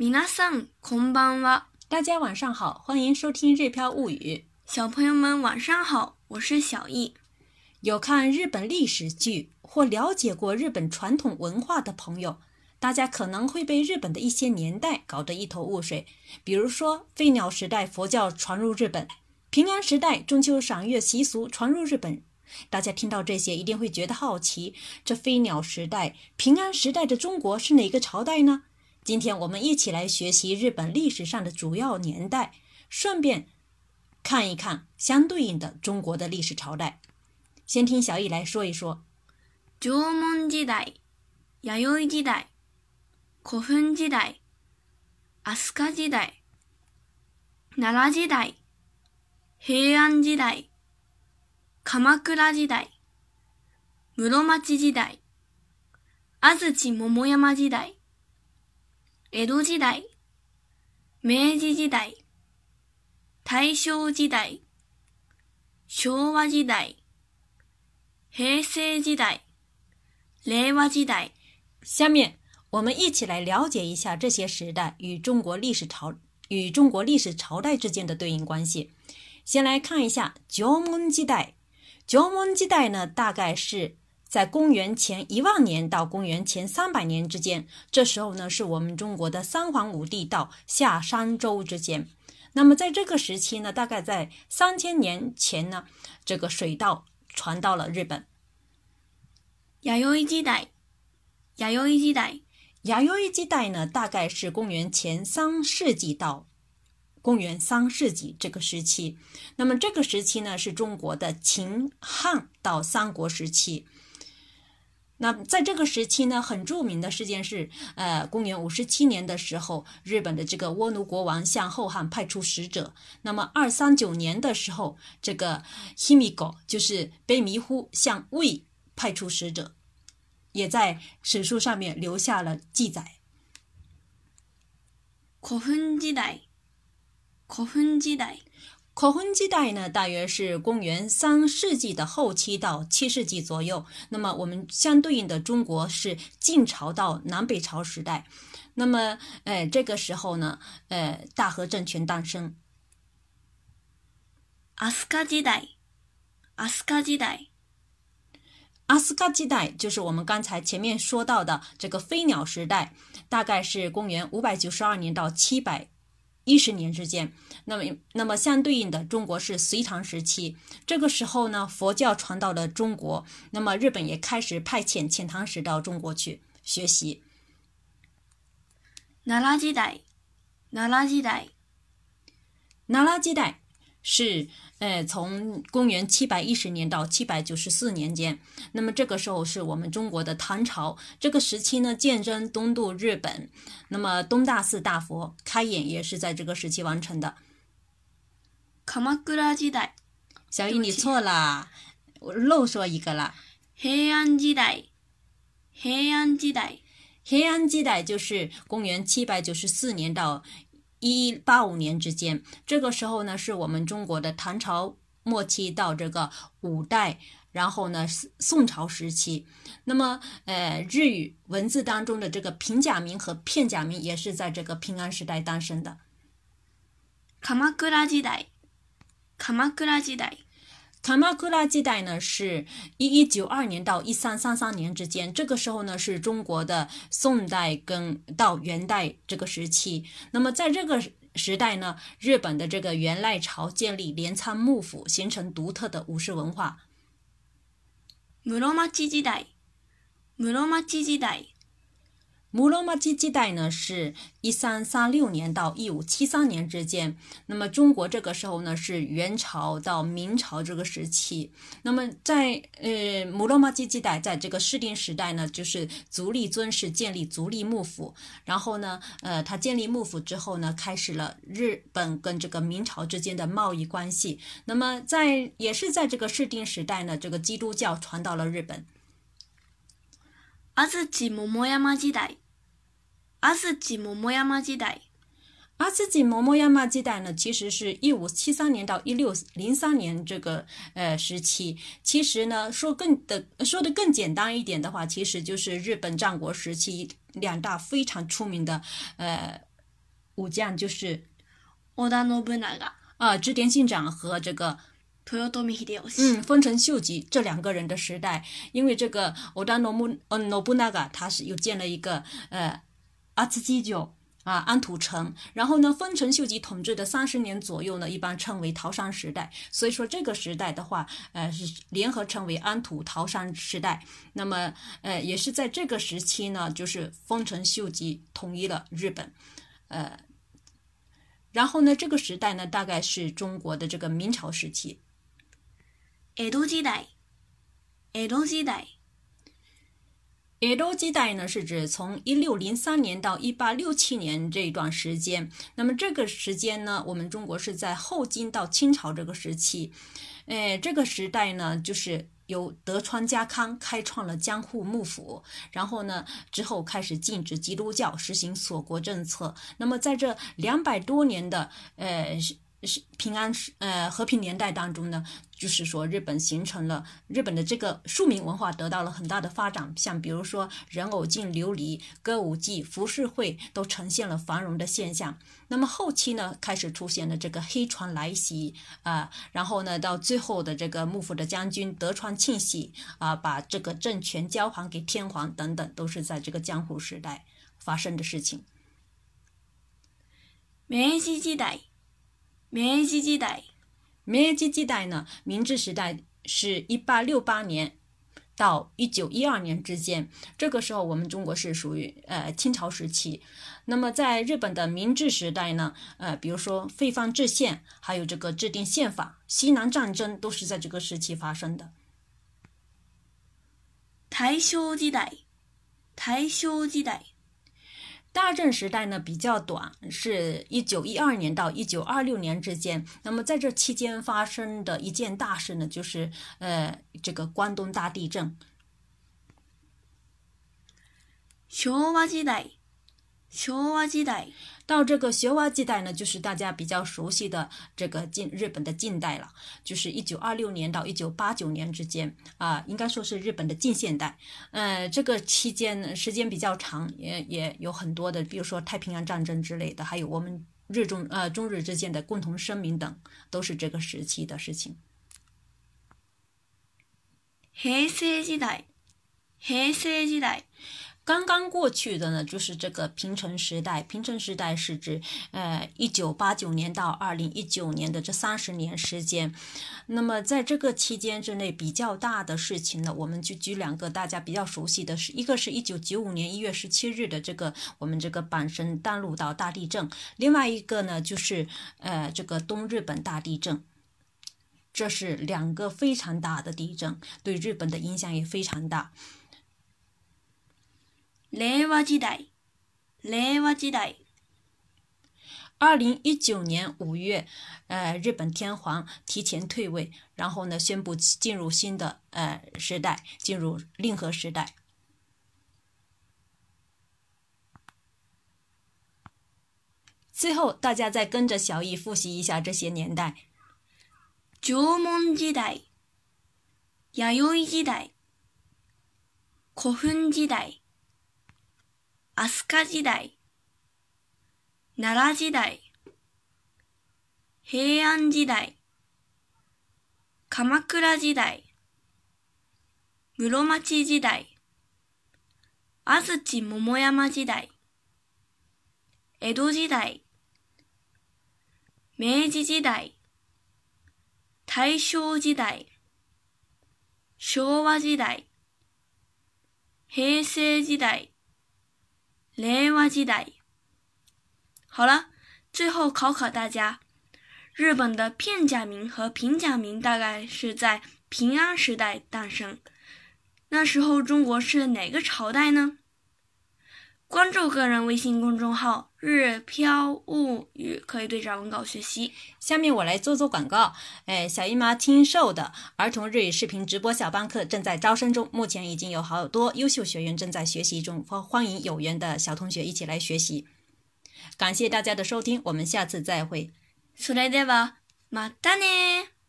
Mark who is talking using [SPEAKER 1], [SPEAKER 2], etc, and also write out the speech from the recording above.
[SPEAKER 1] 米こ桑空邦は。
[SPEAKER 2] 大家晚上好，欢迎收听《日漂物语》。
[SPEAKER 1] 小朋友们晚上好，我是小易。
[SPEAKER 2] 有看日本历史剧或了解过日本传统文化的朋友，大家可能会被日本的一些年代搞得一头雾水。比如说，飞鸟时代佛教传入日本，平安时代中秋赏月习俗传入日本。大家听到这些，一定会觉得好奇：这飞鸟时代、平安时代的中国是哪个朝代呢？今天我们一起来学习日本历史上的主要年代，顺便看一看相对应的中国的历史朝代。先听小易来说一说：
[SPEAKER 1] 縄文时代、弥生时代、古墳时代、飛鳥卡时代、奈良時代、平安時代、鎌倉時代、室町時代、安土桃山時代。江戸時代、明治時代、大正時代、昭和時代、平成時代、令和時代。
[SPEAKER 2] 下面我们一起来了解一下这些时代与中国历史朝与中国历史朝代之间的对应关系。先来看一下縄文時代，縄文時代呢，大概是。在公元前一万年到公元前三百年之间，这时候呢，是我们中国的三皇五帝到夏商周之间。那么，在这个时期呢，大概在三千年前呢，这个水稻传到了日本。
[SPEAKER 1] 亚欧一代，亚欧一代，
[SPEAKER 2] 亚欧一代呢，大概是公元前三世纪到公元三世纪这个时期。那么，这个时期呢，是中国的秦汉到三国时期。那在这个时期呢，很著名的事件是，呃，公元五十七年的时候，日本的这个倭奴国王向后汉派出使者。那么二三九年的时候，这个 i k 狗就是卑弥呼向魏派出使者，也在史书上面留下了记载。
[SPEAKER 1] 古坟时代，古坟时代。
[SPEAKER 2] 口红时代呢，大约是公元三世纪的后期到七世纪左右。那么我们相对应的中国是晋朝到南北朝时代。那么，呃，这个时候呢，呃，大和政权诞生。
[SPEAKER 1] 阿斯卡基代，阿斯卡基代，
[SPEAKER 2] 阿斯卡基代就是我们刚才前面说到的这个飞鸟时代，大概是公元五百九十二年到七百。一十年之间，那么那么相对应的，中国是隋唐时期。这个时候呢，佛教传到了中国，那么日本也开始派遣遣唐使到中国去学习。
[SPEAKER 1] 拿垃圾袋，拿垃圾袋，
[SPEAKER 2] 拿垃圾袋。是，呃，从公元七百一十年到七百九十四年间，那么这个时候是我们中国的唐朝这个时期呢。鉴真东渡日本，那么东大寺大佛开眼也是在这个时期完成的。
[SPEAKER 1] 鎌倉時代，
[SPEAKER 2] 小英你错了，我漏说一个了。
[SPEAKER 1] 平安時代，平安時代，
[SPEAKER 2] 平安時代就是公元七百九十四年到。一一八五年之间，这个时候呢，是我们中国的唐朝末期到这个五代，然后呢，宋朝时期。那么，呃，日语文字当中的这个平假名和片假名也是在这个平安时代诞生的。
[SPEAKER 1] 鎌倉時代，鎌倉時代。
[SPEAKER 2] 卡马库拉时代呢，是一一九二年到一三三三年之间。这个时候呢，是中国的宋代跟到元代这个时期。那么在这个时代呢，日本的这个元赖朝建立镰仓幕府，形成独特的武士文化。
[SPEAKER 1] 室町时代，室町时代。
[SPEAKER 2] 摩罗马基时代呢，是一三三六年到一五七三年之间。那么中国这个时候呢，是元朝到明朝这个时期。那么在呃摩罗马基时代，在这个世定时代呢，就是足利尊氏建立足利幕府。然后呢，呃，他建立幕府之后呢，开始了日本跟这个明朝之间的贸易关系。那么在也是在这个世定时代呢，这个基督教传到了日本。
[SPEAKER 1] 阿兹基木摩亚麻时代。阿斯奇摩亚马时代，
[SPEAKER 2] 阿斯吉摩摩亚马基代呢，其实是一五七三年到一六零三年这个呃时期。其实呢，说更的说的更简单一点的话，其实就是日本战国时期两大非常出名的呃武将，就是，
[SPEAKER 1] 织诺信长
[SPEAKER 2] 啊，织田信长和这个
[SPEAKER 1] 丰臣秀吉，
[SPEAKER 2] 嗯，丰臣秀吉这两个人的时代，因为这个织田诺长，嗯，那个他是又建了一个呃。阿兹基酒啊，安土城。然后呢，丰臣秀吉统治的三十年左右呢，一般称为桃山时代。所以说这个时代的话，呃，是联合称为安土桃山时代。那么，呃，也是在这个时期呢，就是丰臣秀吉统一了日本。呃，然后呢，这个时代呢，大概是中国的这个明朝时期。
[SPEAKER 1] 江东西代。
[SPEAKER 2] 野洲基代呢，是指从一六零三年到一八六七年这一段时间。那么这个时间呢，我们中国是在后金到清朝这个时期。哎，这个时代呢，就是由德川家康开创了江户幕府，然后呢，之后开始禁止基督教，实行锁国政策。那么在这两百多年的，呃。是平安，呃，和平年代当中呢，就是说日本形成了日本的这个庶民文化得到了很大的发展，像比如说人偶镜、琉璃、歌舞伎、浮世绘都呈现了繁荣的现象。那么后期呢，开始出现了这个黑船来袭啊，然后呢，到最后的这个幕府的将军德川庆喜啊，把这个政权交还给天皇等等，都是在这个江户时代发生的事情。
[SPEAKER 1] 明治时代。明治时代，
[SPEAKER 2] 明治时代呢？明治时代是一八六八年到一九一二年之间。这个时候，我们中国是属于呃清朝时期。那么，在日本的明治时代呢？呃，比如说废藩置县，还有这个制定宪法、西南战争，都是在这个时期发生的。
[SPEAKER 1] 大正时代，大正时代。
[SPEAKER 2] 大正时代呢比较短，是一九一二年到一九二六年之间。那么在这期间发生的一件大事呢，就是呃这个关东大地震。
[SPEAKER 1] 学化时代
[SPEAKER 2] 到这个学化时代呢，就是大家比较熟悉的这个近日本的近代了，就是一九二六年到一九八九年之间啊，应该说是日本的近现代。呃，这个期间时间比较长，也也有很多的，比如说太平洋战争之类的，还有我们日中呃中日之间的共同声明等，都是这个时期的事情。
[SPEAKER 1] 平成时代，平成时代。
[SPEAKER 2] 刚刚过去的呢，就是这个平成时代。平成时代是指呃一九八九年到二零一九年的这三十年时间。那么在这个期间之内，比较大的事情呢，我们就举两个大家比较熟悉的是，一个是一九九五年一月十七日的这个我们这个阪神淡路岛大地震，另外一个呢就是呃这个东日本大地震。这是两个非常大的地震，对日本的影响也非常大。
[SPEAKER 1] 令和時代，令和時代。
[SPEAKER 2] 二零一九年五月，呃，日本天皇提前退位，然后呢，宣布进入新的呃时代，进入令和时代。最后，大家再跟着小易复习一下这些年代：
[SPEAKER 1] 縄梦时代、夜游时代、古墳时代。飛鳥時代、奈良時代、平安時代、鎌倉時代、室町時代、安土桃山時代、江戸時代、明治時代、大正時代、昭和時代、平成時代、雷瓦基代。好了，最后考考大家：日本的片假名和平假名大概是在平安时代诞生，那时候中国是哪个朝代呢？关注个人微信公众号“日飘物语”，可以对照文稿学习。
[SPEAKER 2] 下面我来做做广告。哎，小姨妈听授的儿童日语视频直播小班课正在招生中，目前已经有好多优秀学员正在学习中，欢欢迎有缘的小同学一起来学习。感谢大家的收听，我们下次再会。
[SPEAKER 1] それではまたね。